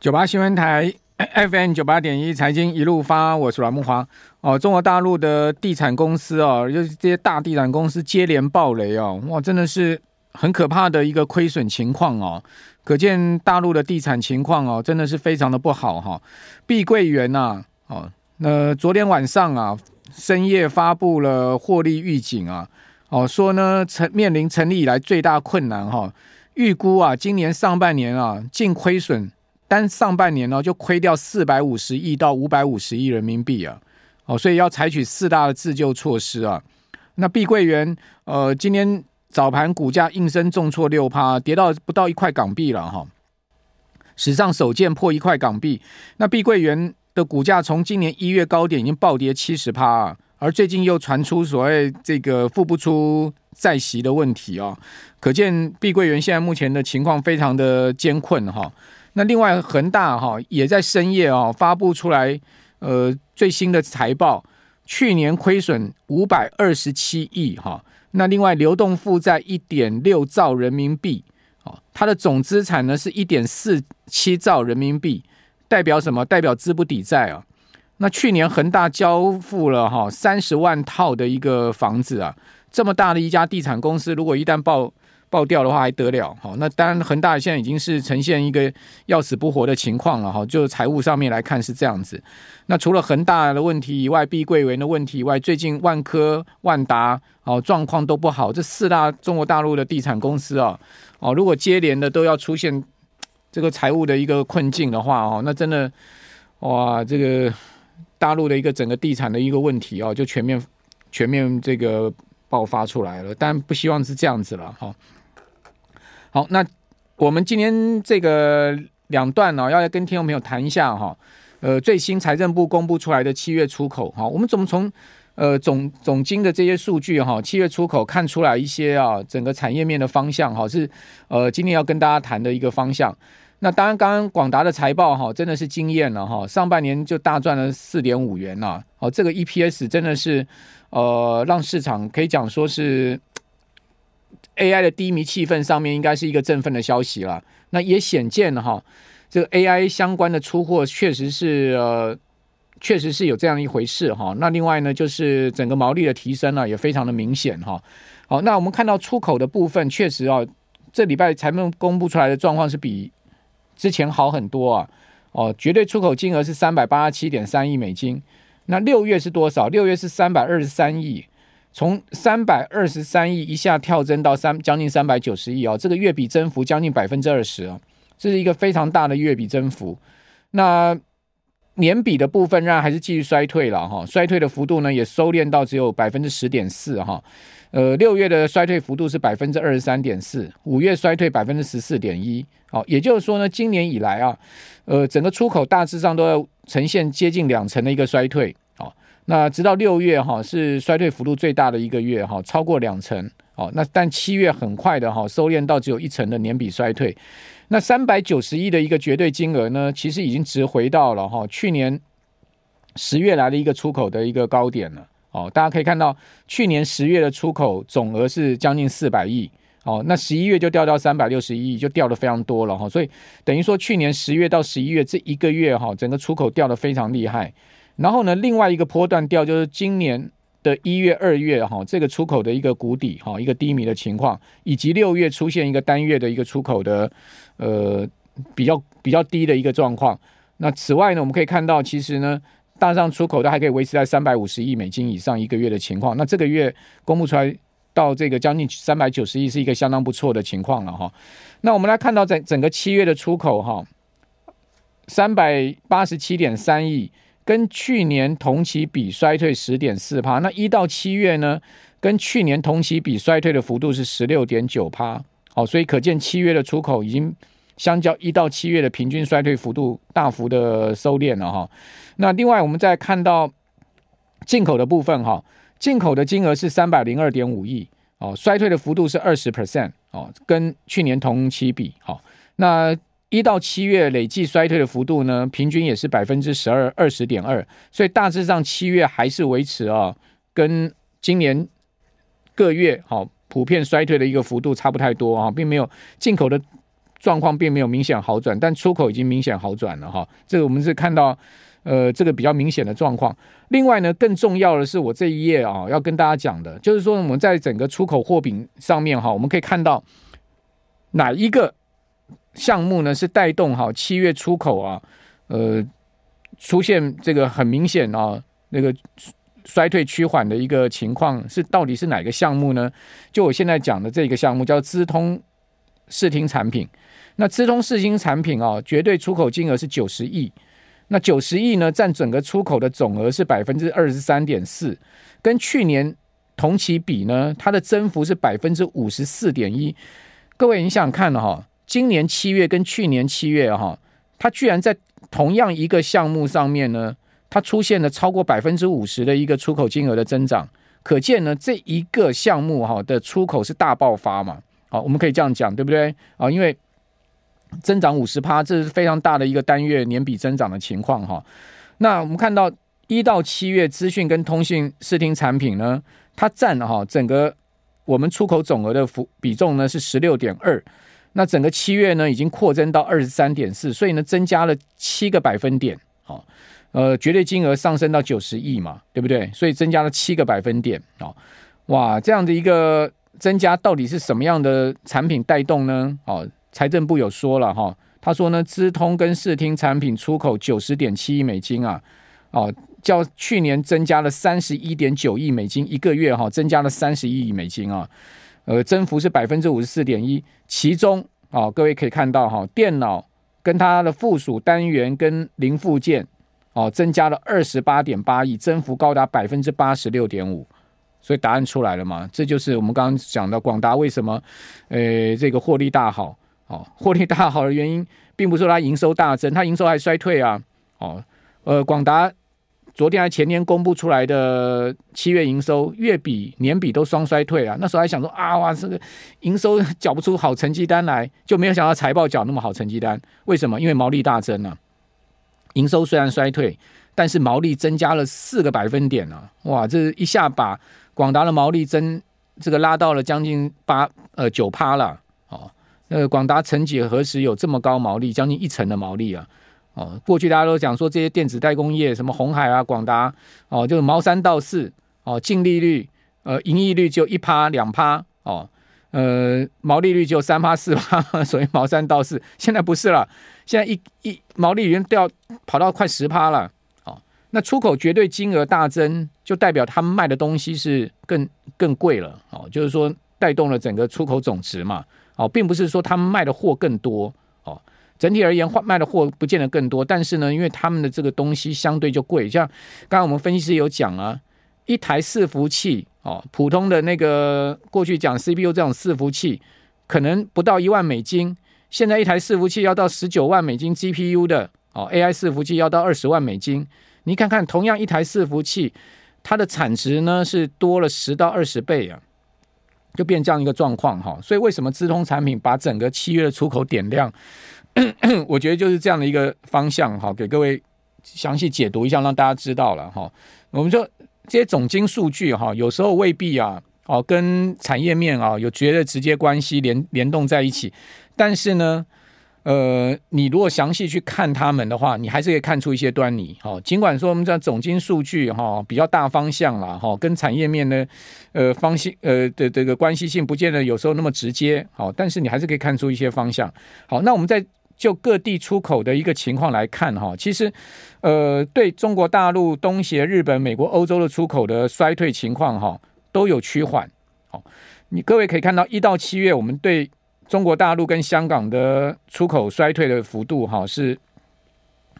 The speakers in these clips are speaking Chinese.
九八新闻台 FM 九八点一财经一路发，我是阮慕驊哦。中国大陆的地产公司哦，就是这些大地产公司接连暴雷哦，哇，真的是很可怕的一个亏损情况哦。可见大陆的地产情况哦，真的是非常的不好哈。碧桂园呐，哦，那昨天晚上啊，深夜发布了获利预警啊，哦，说呢成面临成立以来最大困难哈，预估啊，今年上半年啊，净亏损。单上半年呢，就亏掉四百五十亿到五百五十亿人民币啊，哦，所以要采取四大自救措施啊。那碧桂园呃，今天早盘股价应声重挫六趴，跌到不到一块港币了哈，史上首见破一块港币。那碧桂园的股价从今年一月高点已经暴跌七十趴啊，而最近又传出所谓这个付不出债息的问题啊，可见碧桂园现在目前的情况非常的艰困哈。那另外恒大哈也在深夜啊发布出来，呃最新的财报，去年亏损五百二十七亿哈，那另外流动负债一点六兆人民币，哦它的总资产呢是一点四七兆人民币，代表什么？代表资不抵债啊。那去年恒大交付了哈三十万套的一个房子啊，这么大的一家地产公司，如果一旦爆爆掉的话还得了？好，那当然恒大现在已经是呈现一个要死不活的情况了哈。就财务上面来看是这样子。那除了恒大的问题以外，碧桂园的问题以外，最近万科、万达哦状况都不好。这四大中国大陆的地产公司啊，哦，如果接连的都要出现这个财务的一个困境的话哦，那真的哇，这个大陆的一个整个地产的一个问题哦，就全面全面这个爆发出来了。但不希望是这样子了哈。好，那我们今天这个两段呢、要来跟听众朋友谈一下哈，呃，最新财政部公布出来的七月出口哈，我们怎么从呃总总经的这些数据哈，七月出口看出来一些啊，整个产业面的方向哈，是呃今天要跟大家谈的一个方向。那当然，刚刚广达的财报哈，真的是惊艳了哈，上半年就大赚了四点五元呐，哦，这个 EPS 真的是呃让市场可以讲说是。AI 的低迷气氛上面应该是一个振奋的消息了。那也显见了哈，这个 AI 相关的出货确实是呃，确实是有这样一回事哈。那另外呢，就是整个毛利的提升呢也非常的明显哈。好，那我们看到出口的部分，确实啊，这礼拜财报公布出来的状况是比之前好很多啊。哦，绝对出口金额是三百八十七点三亿美金。那六月是多少？六月是三百二十三亿。从三百二十三亿一下跳增到三将近三百九十亿啊，这个月比增幅将近百分之二十啊，这是一个非常大的月比增幅。那年比的部分仍然还是继续衰退了哈，衰退的幅度呢也收敛到只有百分之十点四哈。呃，六月的衰退幅度是百分之二十三点四，五月衰退百分之十四点一。好，也就是说呢，今年以来啊，呃，整个出口大致上都要呈现接近两成的一个衰退。那直到六月哈是衰退幅度最大的一个月哈，超过两成哦。那但七月很快的哈收敛到只有一成的年比衰退。那三百九十亿的一个绝对金额呢，其实已经值回到了哈去年十月来的一个出口的一个高点了哦。大家可以看到，去年十月的出口总额是将近四百亿哦，那十一月就掉到三百六十一亿，就掉的非常多了哈。所以等于说去年十月到十一月这一个月哈，整个出口掉的非常厉害。然后呢，另外一个波段掉就是今年的一月、二月哈，这个出口的一个谷底哈，一个低迷的情况，以及六月出现一个单月的一个出口的呃比较比较低的一个状况。那此外呢，我们可以看到，其实呢，大上出口都还可以维持在三百五十亿美金以上一个月的情况。那这个月公布出来到这个将近三百九十亿，是一个相当不错的情况了哈。那我们来看到整整个七月的出口哈，三百八十七点三亿。跟去年同期比衰退十点四趴，那一到七月呢，跟去年同期比衰退的幅度是十六点九趴，好，所以可见七月的出口已经相较一到七月的平均衰退幅度大幅的收敛了哈。那另外我们再看到进口的部分哈，进口的金额是三百零二点五亿，哦，衰退的幅度是二十 percent，哦，跟去年同期比，好，那。一到七月累计衰退的幅度呢，平均也是百分之十二二十点二，所以大致上七月还是维持啊，跟今年各月好普遍衰退的一个幅度差不太多啊，并没有进口的状况并没有明显好转，但出口已经明显好转了哈。这个我们是看到呃这个比较明显的状况。另外呢，更重要的是我这一页啊要跟大家讲的，就是说我们在整个出口货品上面哈，我们可以看到哪一个项目呢是带动哈七月出口啊呃出现这个很明显啊那个。衰退趋缓的一个情况是到底是哪个项目呢？就我现在讲的这个项目叫资通视听产品。那资通视听产品啊，绝对出口金额是九十亿。那九十亿呢，占整个出口的总额是百分之二十三点四，跟去年同期比呢，它的增幅是百分之五十四点一。各位，你想想看哈，今年七月跟去年七月哈，它居然在同样一个项目上面呢。它出现了超过百分之五十的一个出口金额的增长，可见呢，这一个项目哈的出口是大爆发嘛？好，我们可以这样讲，对不对？啊，因为增长五十趴，这是非常大的一个单月年比增长的情况哈。那我们看到一到七月资讯跟通信视听产品呢，它占哈整个我们出口总额的幅比重呢是十六点二，那整个七月呢已经扩增到二十三点四，所以呢增加了七个百分点，好。呃，绝对金额上升到九十亿嘛，对不对？所以增加了七个百分点哦，哇，这样的一个增加到底是什么样的产品带动呢？哦，财政部有说了哈、他说呢，资通跟视听产品出口九十点七亿美金啊，哦，较去年增加了三十一点九亿美金一个月哈、增加了三十亿美金啊，呃，增幅是百分之五十四点一，其中啊、哦，各位可以看到哈、哦，电脑跟它的附属单元跟零附件。哦，增加了二十八点八亿，增幅高达百分之八十六点五，所以答案出来了嘛？这就是我们刚刚讲的广达为什么，呃，这个获利大好。哦，获利大好的原因，并不是说它营收大增，它营收还衰退啊。哦，呃，广达昨天还前天公布出来的七月营收，月比年比都双衰退啊。那时候还想说啊，哇，这个营收缴不出好成绩单来，就没有想到财报缴那么好成绩单。为什么？因为毛利大增啊。营收虽然衰退，但是毛利增加了四个百分点啊！哇，这一下把广达的毛利增这个拉到了将近八呃九趴了哦。那个广达曾几何时有这么高毛利，将近一成的毛利啊！哦，过去大家都讲说这些电子代工业，什么红海啊、广达哦，就是毛三到四哦，净利率呃盈利率就一趴两趴哦。呃，毛利率就三趴四趴，所以毛三到四。现在不是了，现在一一毛利已经掉跑到快十趴了。哦，那出口绝对金额大增，就代表他们卖的东西是更更贵了。哦，就是说带动了整个出口总值嘛。哦，并不是说他们卖的货更多。整体而言，卖的货不见得更多，但是呢，因为他们的这个东西相对就贵。像刚刚我们分析师有讲啊，一台伺服器。哦，普通的那个过去讲 CPU 这种伺服器，可能不到一万美金，现在一台伺服器要到十九万美金，GPU 的哦 AI 伺服器要到二十万美金。你看看，同样一台伺服器，它的产值呢是多了十到二十倍啊，就变这样一个状况哈。所以为什么资通产品把整个七月的出口点亮？我觉得就是这样的一个方向哈，给各位详细解读一下，让大家知道了哈。我们说。这些总经数据哈，有时候未必啊，哦，跟产业面啊有绝对直接关系联联动在一起。但是呢，呃，你如果详细去看他们的话，你还是可以看出一些端倪。哈，尽管说我们这总经数据哈比较大方向啦，哈，跟产业面呢，呃，方向呃的这个关系性不见得有时候那么直接。好，但是你还是可以看出一些方向。好，那我们在。就各地出口的一个情况来看，哈，其实，呃，对中国大陆、东协、日本、美国、欧洲的出口的衰退情况，哈，都有趋缓。好，你各位可以看到，一到七月，我们对中国大陆跟香港的出口衰退的幅度，哈，是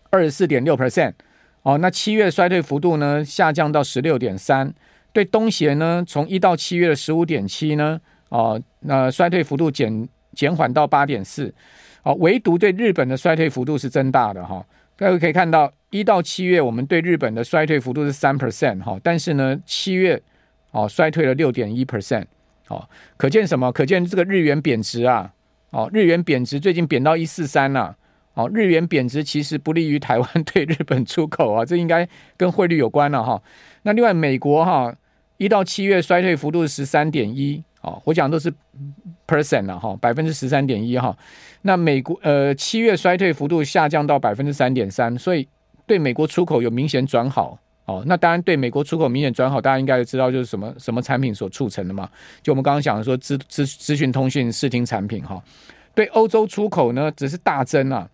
二十四点六 percent。哦，那七月衰退幅度呢，下降到十六点三。对东协呢，从一到七月的十五点七呢，哦，那衰退幅度减减缓到八点四。好，唯独对日本的衰退幅度是增大的哈。各位可以看到，一到七月我们对日本的衰退幅度是三 percent 哈，但是呢，七月哦衰退了六点一 percent。哦，可见什么？可见这个日元贬值啊。哦，日元贬值最近贬到一四三了。哦，日元贬值其实不利于台湾对日本出口啊，这应该跟汇率有关了哈。那另外美国哈，一到七月衰退幅度是十三点一。哦，我讲都是 percent 了哈，百分之十三点一哈。那美国呃七月衰退幅度下降到百分之三点三，所以对美国出口有明显转好哦。那当然对美国出口明显转好，大家应该知道就是什么什么产品所促成的嘛？就我们刚刚讲的说资资资讯通讯视听产品哈。对欧洲出口呢，只是大增啊。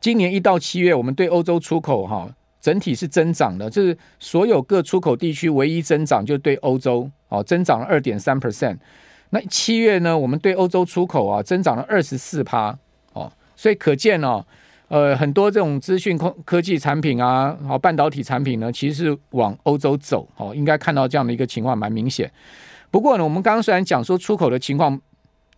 今年一到七月，我们对欧洲出口哈。整体是增长的，这是所有各出口地区唯一增长，就对欧洲哦，增长了二点三 percent。那七月呢，我们对欧洲出口啊增长了二十四趴哦，所以可见哦，呃，很多这种资讯科科技产品啊，好半导体产品呢，其实是往欧洲走哦，应该看到这样的一个情况蛮明显。不过呢，我们刚刚虽然讲说出口的情况。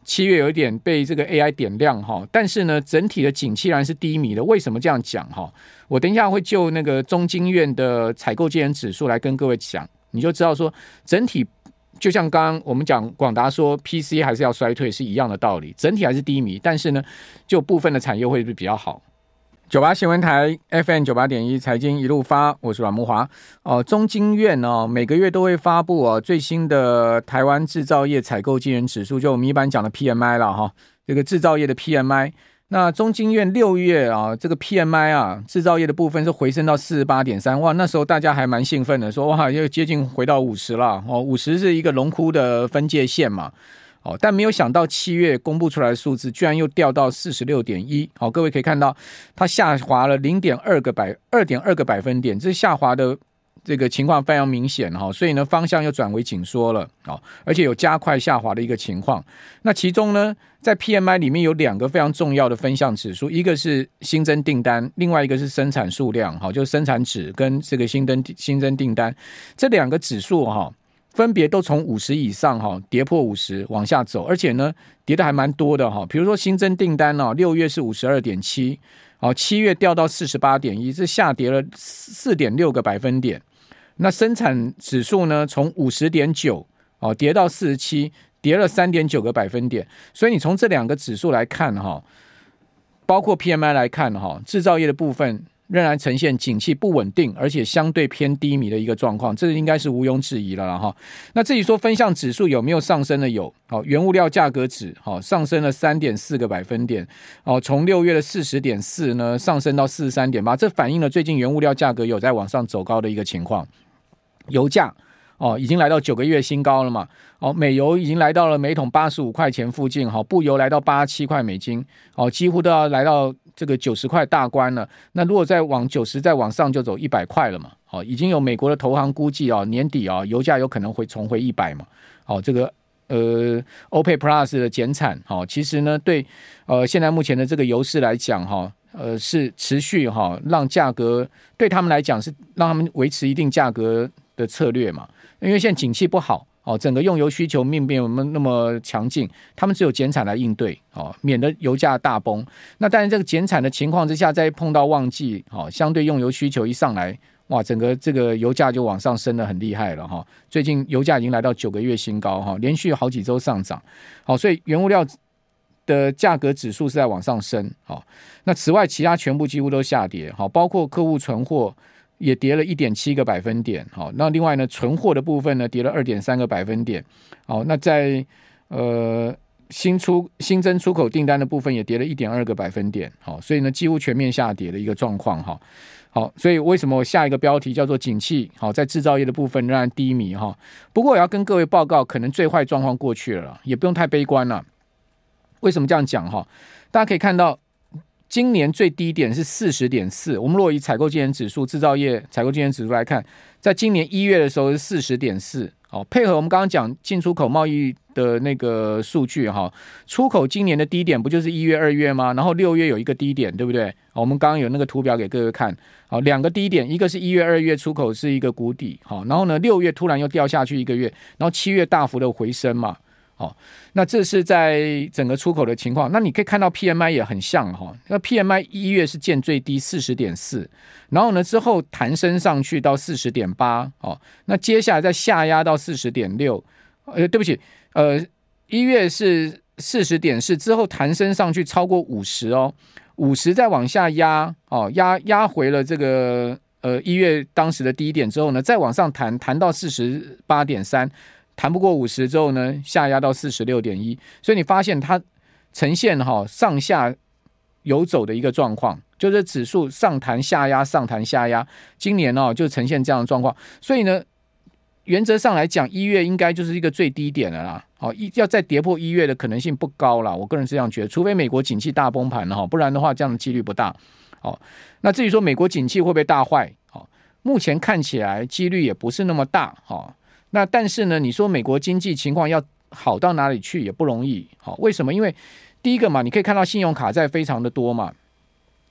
七月有一点被这个 AI 点亮哈，但是呢，整体的景气然是低迷的。为什么这样讲哈？我等一下会就那个中经院的采购经理指数来跟各位讲，你就知道说整体就像刚刚我们讲广达说 PC 还是要衰退是一样的道理，整体还是低迷，但是呢，就部分的产业会比较好。九八新闻台 FM 九八点一财经一路发，我是阮慕华。哦，中经院哦，每个月都会发布哦最新的台湾制造业采购经营指数，就我们一般讲的 PMI 了哈。这个制造业的 PMI，那中经院六月啊，这个 PMI 啊，制造业的部分是回升到四十八点三，哇，那时候大家还蛮兴奋的，说哇，又接近回到五十了哦，五十是一个龙窟的分界线嘛。哦，但没有想到七月公布出来的数字居然又掉到四十六点一。好，各位可以看到，它下滑了零点二个百二点二个百分点，这下滑的这个情况非常明显哈。所以呢，方向又转为紧缩了啊，而且有加快下滑的一个情况。那其中呢，在 PMI 里面有两个非常重要的分项指数，一个是新增订单，另外一个是生产数量。好，就是生产值跟这个新增新增订单这两个指数哈。分别都从五十以上哈跌破五十往下走，而且呢跌的还蛮多的哈。比如说新增订单呢，六月是五十二点七，哦，七月掉到四十八点一，是下跌了四点六个百分点。那生产指数呢，从五十点九哦跌到四十七，跌了三点九个百分点。所以你从这两个指数来看哈，包括 PMI 来看哈，制造业的部分。仍然呈现景气不稳定，而且相对偏低迷的一个状况，这应该是毋庸置疑了了哈。那至于说分项指数有没有上升的？有，好，原物料价格指好上升了三点四个百分点，哦，从六月的四十点四呢上升到四十三点八，这反映了最近原物料价格有在往上走高的一个情况。油价哦已经来到九个月新高了嘛，哦，美油已经来到了每桶八十五块钱附近，好，布油来到八十七块美金，哦，几乎都要来到。这个九十块大关了，那如果再往九十再往上就走一百块了嘛？好，已经有美国的投行估计啊，年底啊油价有可能会重回一百嘛？好，这个呃 OPEC Plus 的减产，哦，其实呢对呃现在目前的这个油市来讲哈，呃是持续哈让价格对他们来讲是让他们维持一定价格的策略嘛？因为现在景气不好。哦，整个用油需求并没有那么强劲，他们只有减产来应对，哦，免得油价大崩。那但是，这个减产的情况之下，再碰到旺季，哦，相对用油需求一上来，哇，整个这个油价就往上升得很厉害了哈。最近油价已经来到九个月新高哈，连续好几周上涨。好，所以原物料的价格指数是在往上升。好，那此外，其他全部几乎都下跌。好，包括客户存货。也跌了一点七个百分点，好，那另外呢，存货的部分呢，跌了二点三个百分点，好，那在呃新出新增出口订单的部分也跌了一点二个百分点，好，所以呢，几乎全面下跌的一个状况，哈，好，所以为什么我下一个标题叫做景气，好，在制造业的部分仍然低迷，哈，不过我要跟各位报告，可能最坏状况过去了，也不用太悲观了。为什么这样讲？哈，大家可以看到。今年最低点是四十点四。我们若以采购经理指数、制造业采购经理指数来看，在今年一月的时候是四十点四。哦，配合我们刚刚讲进出口贸易的那个数据哈，出口今年的低点不就是一月、二月吗？然后六月有一个低点，对不对？哦我们刚刚有那个图表给各位看。好，两个低点，一个是一月、二月出口是一个谷底，好，然后呢，六月突然又掉下去一个月，然后七月大幅的回升嘛。好，那这是在整个出口的情况。那你可以看到 PMI 也很像哈，那 PMI 一月是见最低四十点四，然后呢之后弹升上去到四十点八，哦，那接下来再下压到四十点六，呃，对不起，呃，一月是四十点四，之后弹升上去超过五十哦，五十再往下压，哦，压压回了这个呃一月当时的低点之后呢，再往上弹弹到四十八点三。弹不过五十之后呢，下压到四十六点一，所以你发现它呈现哈上下游走的一个状况，就是指数上弹下压，上弹下压，今年哦就呈现这样的状况，所以呢，原则上来讲，一月应该就是一个最低点了啦，好，一要再跌破一月的可能性不高了，我个人是这样觉得，除非美国景气大崩盘了哈，不然的话这样的几率不大，好，那至于说美国景气会不会大坏，好，目前看起来几率也不是那么大，哈。那但是呢，你说美国经济情况要好到哪里去也不容易，好，为什么？因为第一个嘛，你可以看到信用卡债非常的多嘛，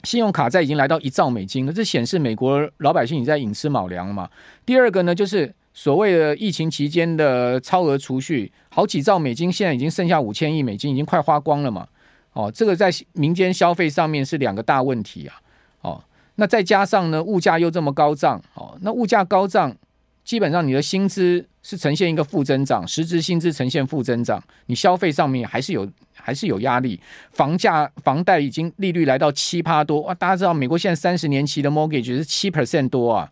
信用卡债已经来到一兆美金了，这显示美国老百姓已经在寅吃卯粮了嘛。第二个呢，就是所谓的疫情期间的超额储蓄，好几兆美金，现在已经剩下五千亿美金，已经快花光了嘛。哦，这个在民间消费上面是两个大问题啊。哦，那再加上呢，物价又这么高涨，哦，那物价高涨。基本上你的薪资是呈现一个负增长，实质薪资呈现负增长，你消费上面还是有还是有压力。房价房贷已经利率来到七趴多哇！大家知道美国现在三十年期的 mortgage 是七 percent 多啊，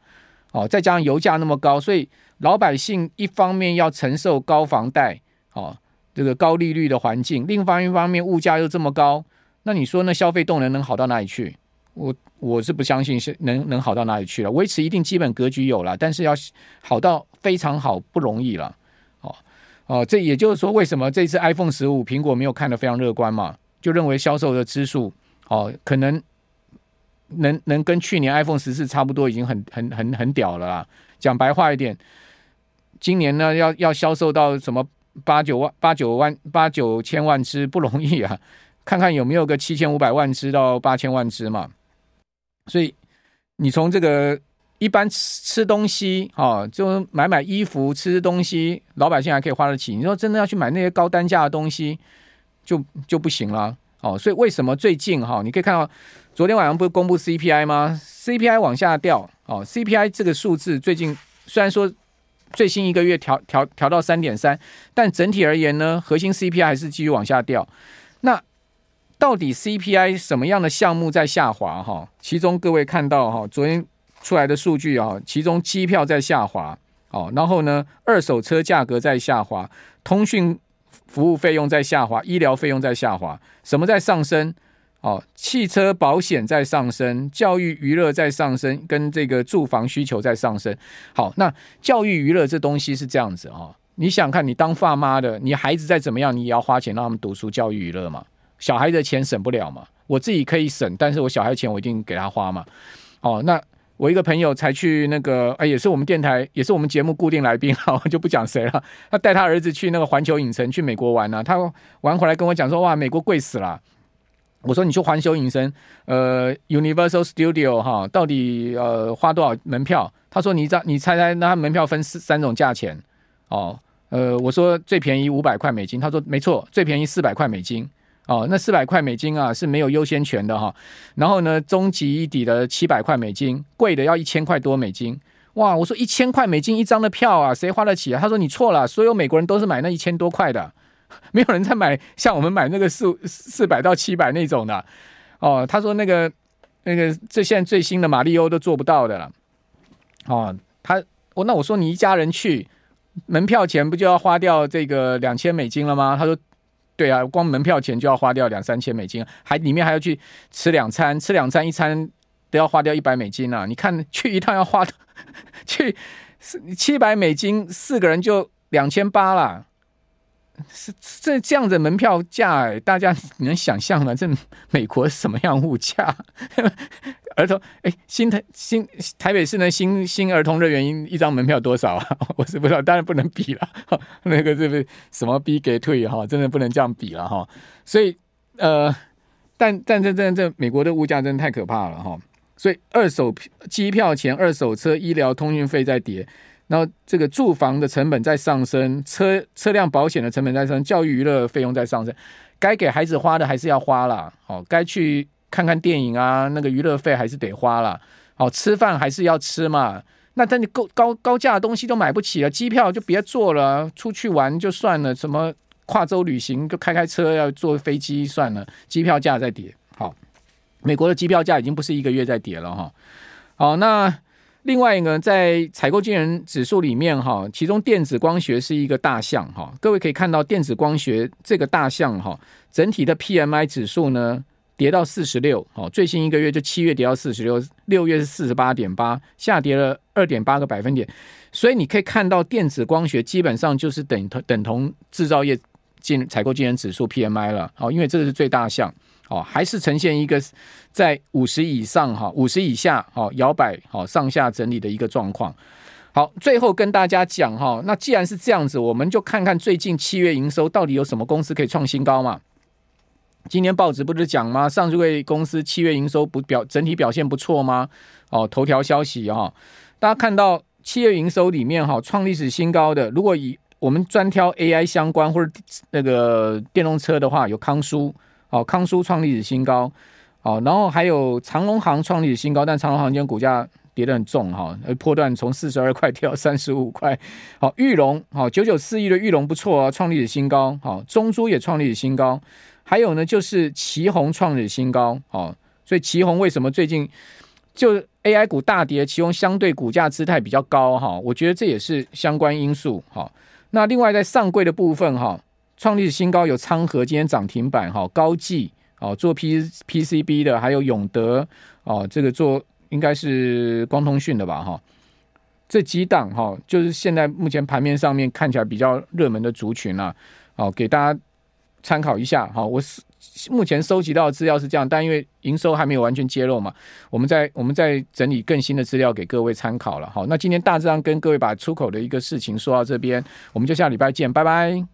哦，再加上油价那么高，所以老百姓一方面要承受高房贷哦，这个高利率的环境，另一方一方面物价又这么高，那你说那消费动能能好到哪里去？我我是不相信是能能好到哪里去了，维持一定基本格局有了，但是要好到非常好不容易了，哦哦，这也就是说为什么这次 iPhone 十五苹果没有看得非常乐观嘛，就认为销售的支数哦可能能能跟去年 iPhone 十四差不多，已经很很很很屌了啦。讲白话一点，今年呢要要销售到什么八九万八九万八九千万只不容易啊，看看有没有个七千五百万只到八千万只嘛。所以，你从这个一般吃吃东西啊，就买买衣服、吃东西，老百姓还可以花得起。你说真的要去买那些高单价的东西，就就不行了哦。所以为什么最近哈，你可以看到昨天晚上不是公布 CPI 吗？CPI 往下掉哦。CPI 这个数字最近虽然说最新一个月调调调到三点三，但整体而言呢，核心 CPI 还是继续往下掉。到底 CPI 什么样的项目在下滑？哈，其中各位看到哈，昨天出来的数据啊，其中机票在下滑，哦，然后呢，二手车价格在下滑，通讯服务费用在下滑，医疗费用在下滑，什么在上升？哦，汽车保险在上升，教育娱乐在上升，跟这个住房需求在上升。好，那教育娱乐这东西是这样子啊，你想看你当爸妈的，你孩子再怎么样，你也要花钱让他们读书、教育娱乐嘛。小孩的钱省不了嘛，我自己可以省，但是我小孩钱我一定给他花嘛。哦，那我一个朋友才去那个，哎，也是我们电台，也是我们节目固定来宾，我就不讲谁了。他带他儿子去那个环球影城，去美国玩呢、他玩回来跟我讲说，哇，美国贵死了。我说你去环球影城，呃，Universal Studio 哈，到底呃花多少门票？他说你猜你猜猜，那他门票分四三种价钱。哦，呃，我说最便宜五百块美金，他说没错，最便宜四百块美金。哦，那四百块美金啊是没有优先权的哈，然后呢，终极一底的七百块美金，贵的要一千块多美金，哇！我说一千块美金一张的票啊，谁花得起啊？他说你错了，所有美国人都是买那一千多块的，没有人在买像我们买那个四四百到七百那种的。哦，他说那个那个这现在最新的马里欧都做不到的了。哦，他我那我说你一家人去，门票钱不就要花掉这个两千美金了吗？他说。对啊，光门票钱就要花掉两三千美金，还里面还要去吃两餐，吃两餐一餐都要花掉一百美金啊！你看 去一趟要花 去七百美金，四个人就两千八了。是这这样的门票价，大家能想象吗？这美国什么样物价？儿童哎，新台新台北市呢新新儿童乐园一一张门票多少啊？我是不知道，当然不能比了。那个是不是什么逼给退哈？真的不能这样比了哈。所以呃，但但这这这美国的物价真的太可怕了哈。所以二手机票钱、二手车、医疗通讯费在跌。然后这个住房的成本在上升，车车辆保险的成本在上升，教育娱乐费用在上升，该给孩子花的还是要花啦。哦，该去看看电影啊，那个娱乐费还是得花啦。哦，吃饭还是要吃嘛。那但你高高高价的东西都买不起了，机票就别坐了，出去玩就算了，什么跨州旅行就开开车要坐飞机算了，机票价在跌。好，美国的机票价已经不是一个月在跌了哈。好，那。另外一个在采购经理人指数里面哈，其中电子光学是一个大项哈。各位可以看到电子光学这个大项哈，整体的 PMI 指数呢跌到四十六，哦，最新一个月就七月跌到四十六，六月是四十八点八，下跌了二点八个百分点。所以你可以看到电子光学基本上就是等同等同制造业进采购经营指数 PMI 了，哦，因为这个是最大项。哦，还是呈现一个在五十以上哈，五十以下哈，摇摆好上下整理的一个状况。好，最后跟大家讲哈，那既然是这样子，我们就看看最近七月营收到底有什么公司可以创新高嘛？今天报纸不是讲吗？上市柜公司七月营收不表整体表现不错吗？哦，头条消息哈，大家看到七月营收里面哈，创历史新高的，如果以我们专挑 AI 相关或者那个电动车的话，有康舒。哦，康舒创历史新高，哦，然后还有长荣航创历史新高，但长荣航今天股价跌得很重哈，而波段从四十二块跌到三十五块。好，裕隆，好，九九四一的裕隆不错啊，创历史新高。好，中珠也创历史新高，还有呢就是奇鋐创历史新高。好，所以奇鋐为什么最近就 AI 股大跌，奇鋐相对股价姿态比较高哈？我觉得这也是相关因素。哈，那另外在上柜的部分哈。创历史新高有昌河今天涨停板哈，高技哦做 P PCB 的，还有永德哦这个做应该是光通讯的吧哈，这几档哈就是现在目前盘面上面看起来比较热门的族群啊，好给大家参考一下好。我是目前收集到的资料是这样，但因为营收还没有完全揭露嘛，我们在我们在整理更新的资料给各位参考了。好，那今天大致上跟各位把出口的一个事情说到这边，我们就下礼拜见，拜拜。